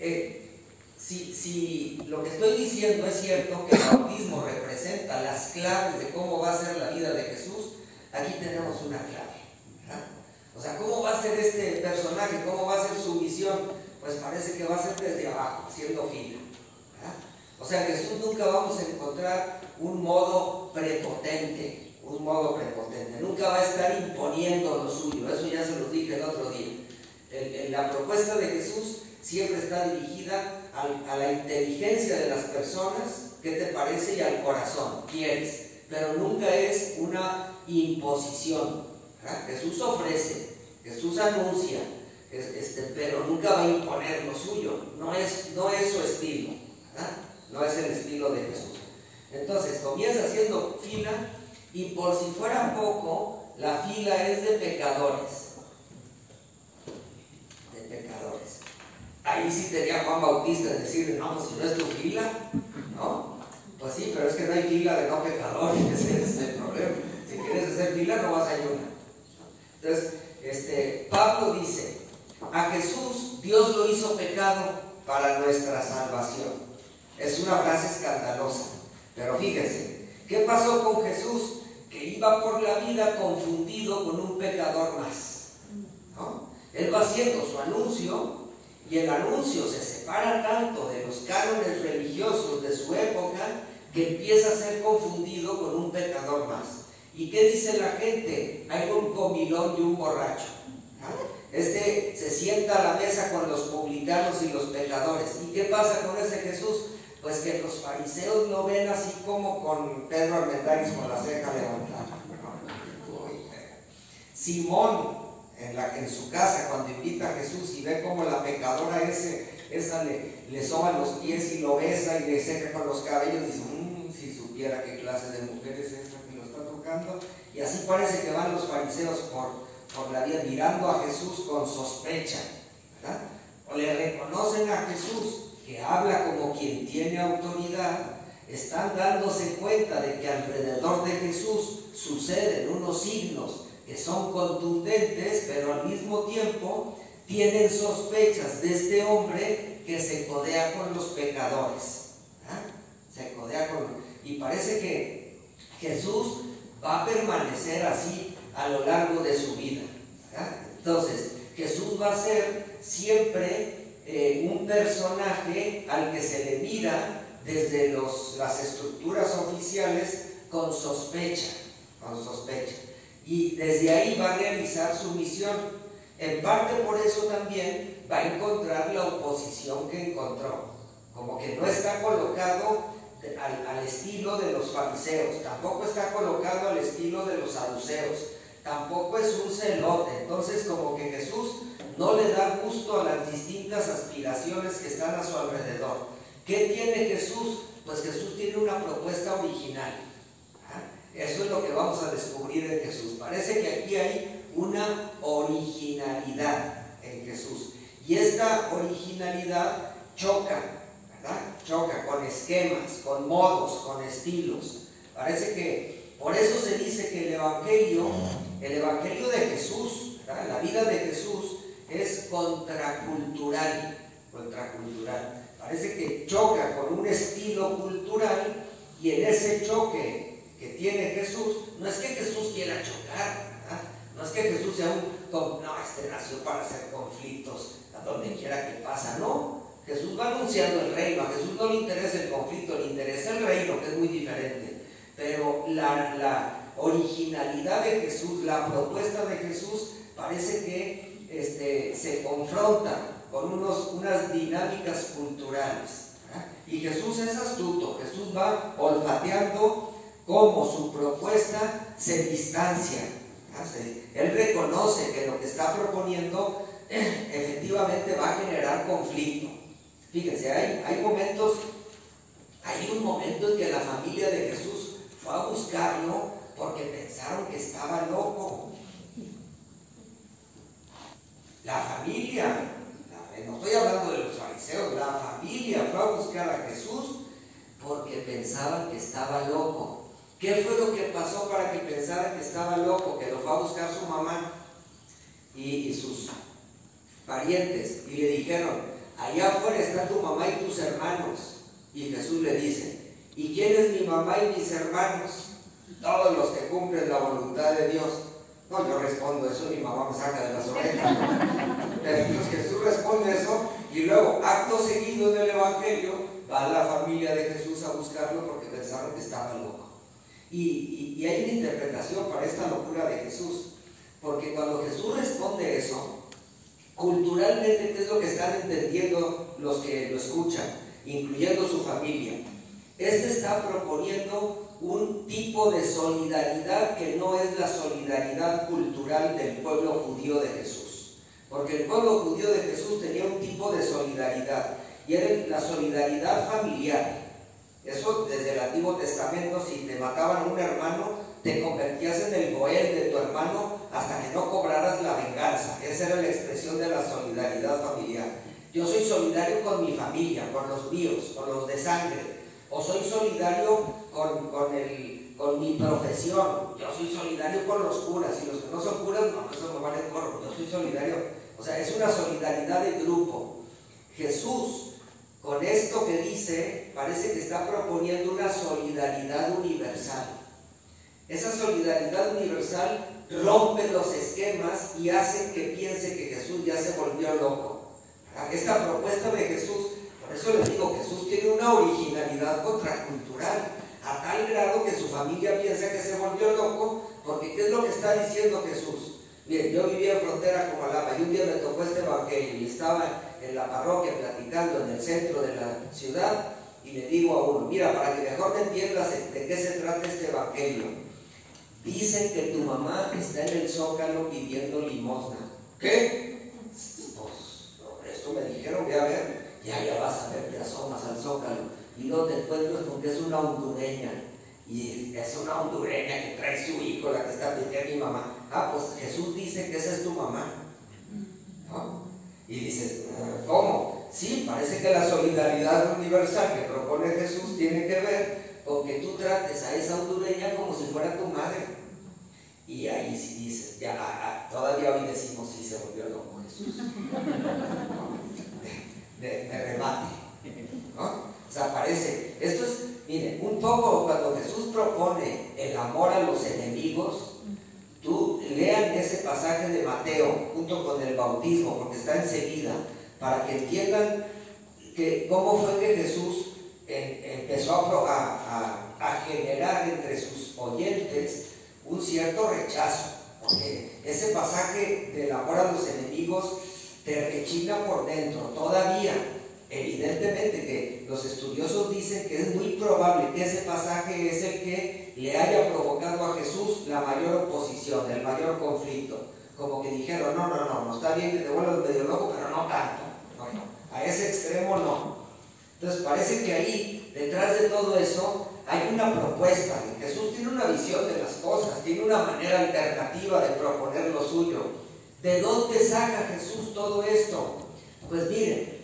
eh, si, si lo que estoy diciendo es cierto, que el bautismo representa las claves de cómo va a ser la vida de Jesús, aquí tenemos una clave. O sea, ¿cómo va a ser este personaje? ¿Cómo va a ser su misión? Pues parece que va a ser desde abajo, haciendo fila. O sea, Jesús nunca vamos a encontrar un modo prepotente, un modo prepotente. Nunca va a estar imponiendo lo suyo. Eso ya se lo dije el otro día. la propuesta de Jesús siempre está dirigida a, la inteligencia de las personas, ¿qué te parece? Y al corazón, quieres. Pero nunca es una imposición. Jesús ofrece, Jesús anuncia, este, pero nunca va a imponer lo suyo. No es, no es su estilo no es el estilo de Jesús. Entonces comienza haciendo fila y por si fuera poco, la fila es de pecadores. De pecadores. Ahí sí tenía Juan Bautista decirle, no, pues, si no es tu fila, ¿no? Pues sí, pero es que no hay fila de no pecadores, ese es el problema. Si quieres hacer fila, no vas a ayudar. Entonces, este, Pablo dice, a Jesús Dios lo hizo pecado para nuestra salvación. Es una frase escandalosa. Pero fíjense, ¿qué pasó con Jesús? Que iba por la vida confundido con un pecador más. Él va haciendo su anuncio y el anuncio se separa tanto de los cánones religiosos de su época que empieza a ser confundido con un pecador más. ¿Y qué dice la gente? Hay un comilón y un borracho. Este se sienta a la mesa con los publicanos y los pecadores. ¿Y qué pasa con ese Jesús? pues que los fariseos lo ven así como con Pedro Armendáriz con la ceja levantada. Simón, en, su casa, cuando invita a Jesús y ve como la pecadora esa le, le soba los pies y lo besa y le seca con los cabellos, dice, mmm, si supiera qué clase de mujer es está Y así parece que van los fariseos por, por la vida mirando a Jesús con sospecha. O le reconocen a Jesús que habla como quien tiene autoridad, están dándose cuenta de que alrededor de Jesús suceden unos signos que son contundentes, pero al mismo tiempo tienen sospechas de este hombre que se codea con los pecadores. Se codea con... Y parece que Jesús va a permanecer así a lo largo de su vida. Entonces, Jesús va a ser siempre eh, un personaje al que se le mira desde las estructuras oficiales con sospecha, con sospecha. Y desde ahí va a realizar su misión. En parte por eso también va a encontrar la oposición que encontró. Como que no está colocado al, al estilo de los fariseos, tampoco está colocado al estilo de los saduceos, tampoco es un celote. Entonces como que Jesús no le da gusto a las distintas aspiraciones que están a su alrededor. ¿Qué tiene Jesús? Pues Jesús tiene una propuesta original. ¿ah? Eso es lo que vamos a descubrir en Jesús. Parece que aquí hay una originalidad en Jesús. Y esta originalidad choca, Choca con esquemas, con modos, con estilos. Parece que por eso se dice que el Evangelio, el Evangelio de Jesús, la vida de Jesús, es contracultural, contracultural. Parece que choca con un estilo cultural y en ese choque que tiene Jesús, no es que Jesús quiera chocar, no es que Jesús sea no, este nació para hacer conflictos a donde quiera que pasa, no. Jesús va anunciando el reino, a Jesús no le interesa el conflicto, le interesa el reino, que es muy diferente. Pero la, la originalidad de Jesús, la propuesta de Jesús, parece que este, se confronta con unos, unas dinámicas culturales. Y Jesús es astuto, Jesús va olfateando cómo su propuesta se distancia. Él reconoce que lo que está proponiendo efectivamente va a generar conflicto. Fíjense, hay, momentos, hay un momento en que la familia de Jesús fue a buscarlo porque pensaron que estaba loco. La familia, no estoy hablando de los fariseos, la familia fue a buscar a Jesús porque pensaban que estaba loco. ¿Qué fue lo que pasó para que pensara que estaba loco? Que lo fue a buscar su mamá y, sus parientes y le dijeron, allá afuera está tu mamá y tus hermanos. Y Jesús le dice, ¿y quién es mi mamá y mis hermanos? Todos los que cumplen la voluntad de Dios. No, yo respondo eso, mi mamá me saca de las orejas. Entonces Jesús responde eso y luego, acto seguido del Evangelio, va la familia de Jesús a buscarlo porque pensaron que estaba loco. Y, hay una interpretación para esta locura de Jesús, porque cuando Jesús responde eso, culturalmente, ¿qué es lo que están entendiendo los que lo escuchan, incluyendo su familia? Este está proponiendo un tipo de solidaridad que no es la solidaridad cultural del pueblo judío de Jesús. Porque el pueblo judío de Jesús tenía un tipo de solidaridad y era la solidaridad familiar. Eso desde el Antiguo Testamento, si te mataban a un hermano, te convertías en el goel de tu hermano hasta que no cobraras la venganza. Esa era la expresión de la solidaridad familiar. Yo soy solidario con mi familia, con los míos, con los de sangre. O soy solidario con, con, mi profesión. Yo soy solidario con los curas. Y los que no son curas, no, eso no vale gorro. Yo soy solidario. O sea, es una solidaridad de grupo. Jesús con esto que dice, parece que está proponiendo una solidaridad universal. Esa solidaridad universal rompe los esquemas y hace que piense que Jesús ya se volvió loco. Esta propuesta de Jesús, por eso les digo, Jesús tiene una originalidad contracultural, a tal grado que su familia piensa que se volvió loco, porque ¿qué es lo que está diciendo Jesús? Bien, yo vivía en frontera con Malapa y un día me tocó este evangelio y estaba en la parroquia platicando en el centro de la ciudad y le digo a uno, mira, para que mejor me entiendas de qué se trata este evangelio. Dicen que tu mamá está en el zócalo pidiendo limosna. ¿Qué? Pues, esto me dijeron, voy a ver, ya, ya vas a ver, te asomas al zócalo y no te encuentras con que es una hondureña. Y es una hondureña que trae su hijo, la que está pidiendo mi mamá. Ah, pues Jesús dice que esa es tu mamá. ¿No? Y dices, ah, ¿cómo? Sí, parece que la solidaridad universal que propone Jesús tiene que ver con que tú trates a esa hondureña como si fuera tu madre. Y ahí sí dices, ya, todavía hoy decimos, sí, se volvió loco Jesús. De, remate. ¿no? O sea, parece, esto es, mire, un poco cuando Jesús propone el amor a los enemigos, Tú lean ese pasaje de Mateo junto con el bautismo, porque está enseguida, para que entiendan que, cómo fue que Jesús empezó a, generar entre sus oyentes un cierto rechazo. Porque ese pasaje del amor a los enemigos te rechina por dentro todavía. Evidentemente que los estudiosos dicen que es muy probable que ese pasaje es el que le haya provocado a Jesús la mayor oposición, el mayor conflicto. Como que dijeron, no, no, no, no está bien que te vuelvas medio loco, pero no tanto. a ese extremo no. Entonces parece que ahí, detrás de todo eso, hay una propuesta. Jesús tiene una visión de las cosas, tiene una manera alternativa de proponer lo suyo. ¿De dónde saca Jesús todo esto? Pues miren,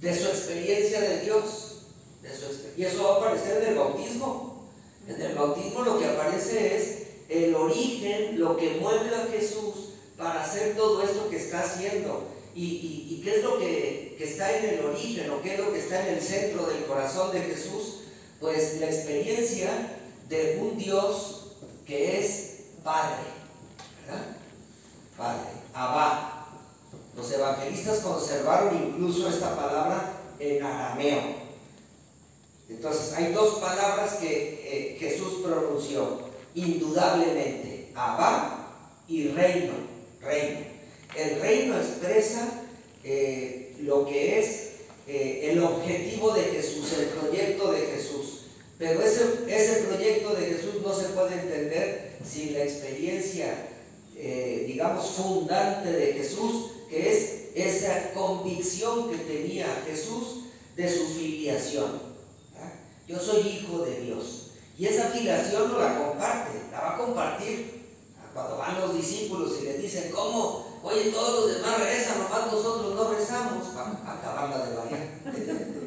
de su experiencia de Dios. y eso va a aparecer en el bautismo. En el bautismo lo que aparece es el origen, lo que mueve a Jesús para hacer todo esto que está haciendo. Y, qué es lo que, que, está en el origen o qué es lo que está en el centro del corazón de Jesús. Pues la experiencia de un Dios que es Padre. ¿verdad? Padre. Abba. Los evangelistas conservaron incluso esta palabra en arameo. Entonces, hay dos palabras que eh, Jesús pronunció, indudablemente, Abba y reino, reino. El reino expresa eh, lo que es eh, el objetivo de Jesús, el proyecto de Jesús. Pero ese, ese proyecto de Jesús no se puede entender sin la experiencia, eh, digamos, fundante de Jesús, que es esa convicción que tenía Jesús de su filiación. Yo soy hijo de Dios. Y esa filiación no la comparte, la va a compartir cuando van los discípulos y le dicen, ¿cómo? Oye, todos los demás rezan, nomás nosotros no rezamos para acabarla de variar,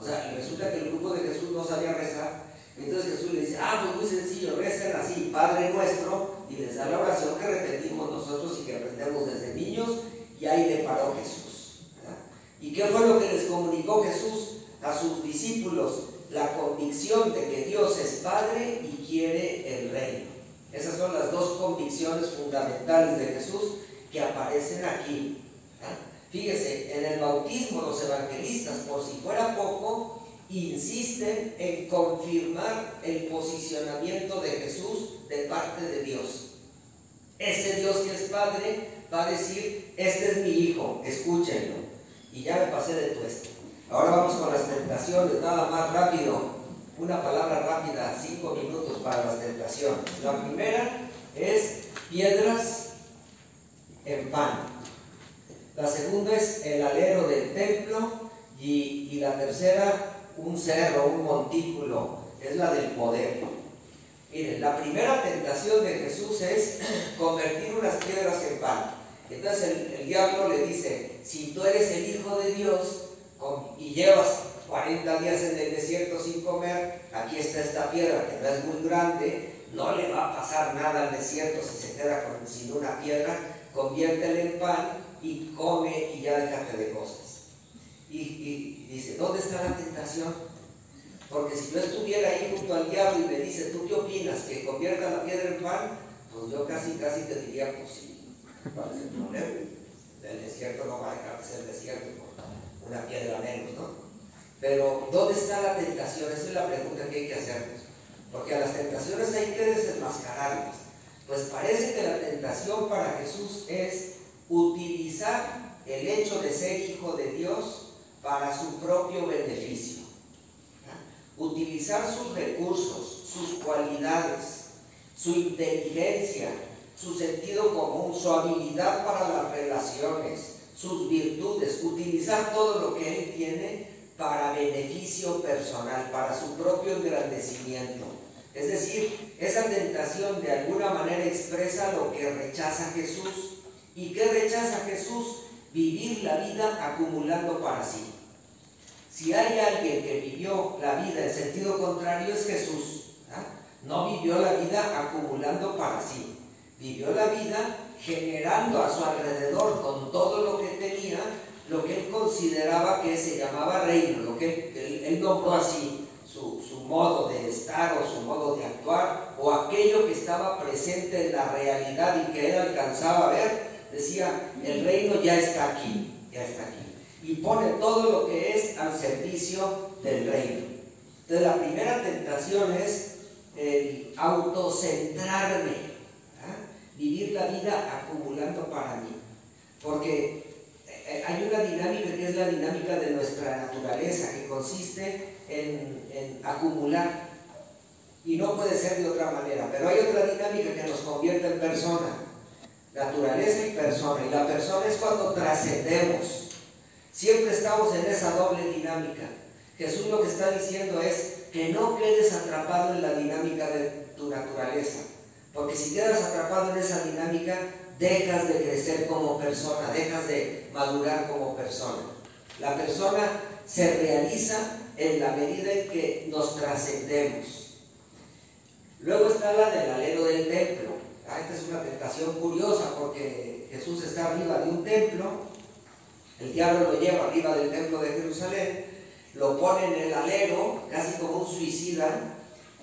O sea, resulta que el grupo de Jesús no sabía rezar. Entonces Jesús le dice, ah, pues muy sencillo, recen así, Padre nuestro, y les da la oración que repetimos nosotros y que aprendemos desde niños, y ahí le paró Jesús. ¿Y qué fue lo que les comunicó Jesús a sus discípulos? La convicción de que Dios es Padre y quiere el reino. Esas son las dos convicciones fundamentales de Jesús que aparecen aquí. Fíjese, en el bautismo los evangelistas, por si fuera poco, insisten en confirmar el posicionamiento de Jesús de parte de Dios. Ese Dios que es Padre va a decir, este es mi hijo, escúchenlo. Y ya me pasé de tueste. Ahora vamos con las tentaciones, nada más rápido una palabra rápida, cinco minutos para las tentaciones. La primera es piedras en pan. La segunda es el alero del templo y, y la tercera un cerro, un montículo, es la del poder. Miren, la primera tentación de Jesús es convertir unas piedras en pan. Entonces el, diablo le dice, si tú eres el Hijo de Dios y llevas 40 días en el desierto sin comer, aquí está esta piedra que no es muy grande, no le va a pasar nada al desierto si se queda con, sin una piedra, conviértela en pan y come y ya déjate de cosas. Y, dice, ¿dónde está la tentación? Porque si yo estuviera ahí junto al diablo y me dice, ¿tú qué opinas? ¿Que convierta la piedra en pan? Pues yo casi, casi te diría, pues sí, ¿cuál es el problema? El desierto no va a dejar de ser desierto por una piedra menos, ¿no? Pero, ¿dónde está la tentación? Esa es la pregunta que hay que hacernos. Porque a las tentaciones hay que desenmascararlas. Pues parece que la tentación para Jesús es utilizar el hecho de ser hijo de Dios para su propio beneficio. Utilizar sus recursos, sus cualidades, su inteligencia, su sentido común, su habilidad para las relaciones, sus virtudes, utilizar todo lo que él tiene para beneficio personal, para su propio engrandecimiento. Es decir, esa tentación de alguna manera expresa lo que rechaza Jesús. ¿Y qué rechaza Jesús? Vivir la vida acumulando para sí. Si hay alguien que vivió la vida en sentido contrario es Jesús. No vivió la vida acumulando para sí. Vivió la vida generando a su alrededor con todo lo que tenía lo que él consideraba que se llamaba reino, lo que él, nombró así, su, su, modo de estar o su modo de actuar, o aquello que estaba presente en la realidad y que él alcanzaba a ver, decía, el reino ya está aquí, ya está aquí. Y pone todo lo que es al servicio del reino. Entonces la primera tentación es el autocentrarme, ¿ah? vivir la vida acumulando para mí. Porque eh, hay una dinámica que es la dinámica de nuestra naturaleza, que consiste en, acumular. Y no puede ser de otra manera. Pero hay otra dinámica que nos convierte en persona. Naturaleza y persona. Y la persona es cuando trascendemos. Siempre estamos en esa doble dinámica. Jesús lo que está diciendo es que no quedes atrapado en la dinámica de tu naturaleza. Porque si quedas atrapado en esa dinámica, dejas de crecer como persona, dejas de madurar como persona. La persona se realiza en la medida en que nos trascendemos. Luego está la del alero del templo. Ah, esta es una tentación curiosa porque Jesús está arriba de un templo, el diablo lo lleva arriba del templo de Jerusalén, lo pone en el alero, casi como un suicida,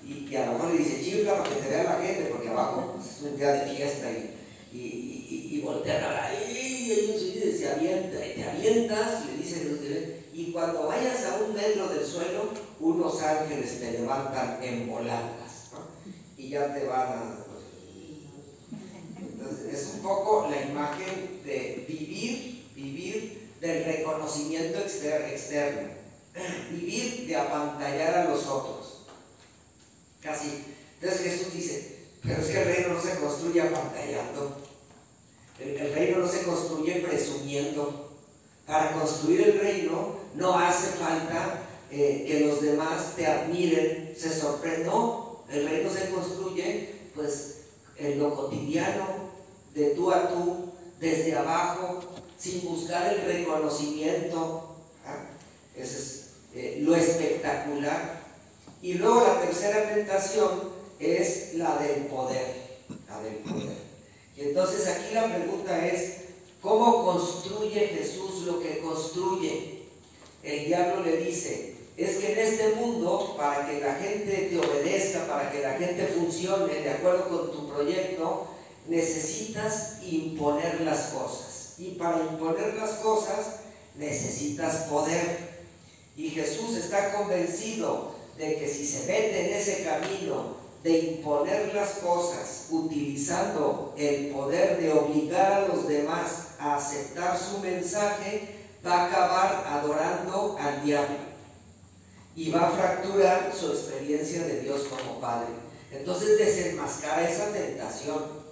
y, a lo mejor le dice chifla para que te vea la gente, porque abajo es un día de fiesta y y, y, y voltean a ver, y se avienta, y te avientas, y le dice y cuando vayas a un metro del suelo, unos ángeles te levantan en volandas, y ya te van a... Es un poco la imagen de vivir, vivir del reconocimiento externo, vivir de apantallar a los otros. Casi. Entonces Jesús dice, pero es que el reino no se construye apantallando. El, reino no se construye presumiendo. Para construir el reino no hace falta eh, que los demás te admiren, se sorprendan. No, el reino se construye pues en lo cotidiano, de tú a tú, desde abajo, sin buscar el reconocimiento. ¿ah? Es eh, lo espectacular. Y luego la tercera tentación es la del poder. La del poder. Y entonces aquí la pregunta es, ¿cómo construye Jesús lo que construye? El diablo le dice, es que en este mundo, para que la gente te obedezca, para que la gente funcione de acuerdo con tu proyecto, necesitas imponer las cosas. Y para imponer las cosas necesitas poder. Y Jesús está convencido de que si se mete en ese camino de imponer las cosas utilizando el poder de obligar a los demás a aceptar su mensaje, va a acabar adorando al diablo y va a fracturar su experiencia de Dios como Padre. Entonces desenmascara esa tentación,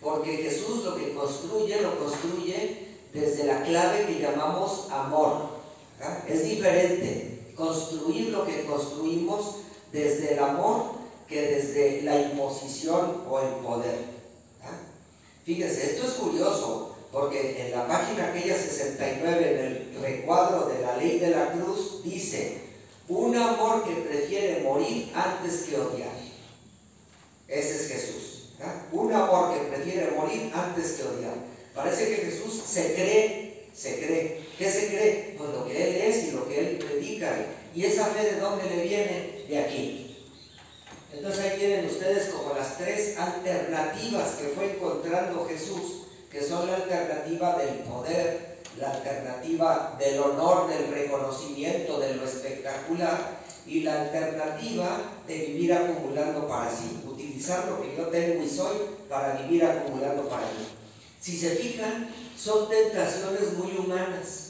porque Jesús lo que construye, lo construye desde la clave que llamamos amor. Es diferente construir lo que construimos desde el amor que desde la imposición o el poder. ¿ah? Fíjense, esto es curioso, porque en la página aquella 69, en el recuadro de la ley de la cruz, dice, un amor que prefiere morir antes que odiar. Ese es Jesús. ¿Ah? Un amor prefiere morir antes que odiar. Parece que Jesús se cree, se cree. ¿Qué se cree? Pues lo que Él es y lo que Él predica. ¿Y esa fe de dónde le viene? De aquí. Entonces ahí tienen ustedes como las tres alternativas que fue encontrando Jesús, que son la alternativa del poder, la alternativa del honor, del reconocimiento, de lo espectacular y la alternativa de vivir acumulando para sí, utilizar lo que yo tengo y soy para vivir acumulando para mí. Si se fijan, son tentaciones muy humanas.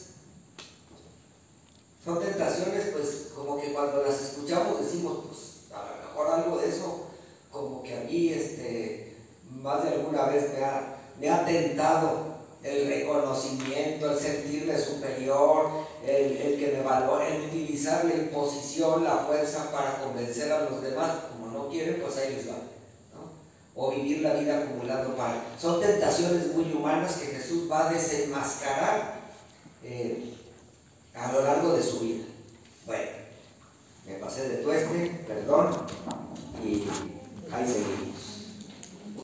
Son tentaciones, pues, como que cuando las escuchamos decimos, pues, algo de eso, como que a mí este, más de alguna vez me ha, me ha tentado el reconocimiento, el sentirme superior, el, que me valore, el utilizar la imposición, la fuerza para convencer a los demás, como no quieren, pues ahí les va. O vivir la vida acumulando para. Son tentaciones muy humanas que Jesús va a desenmascarar eh, a lo largo de su vida. Bueno me pasé de tueste, perdón, y ahí seguimos.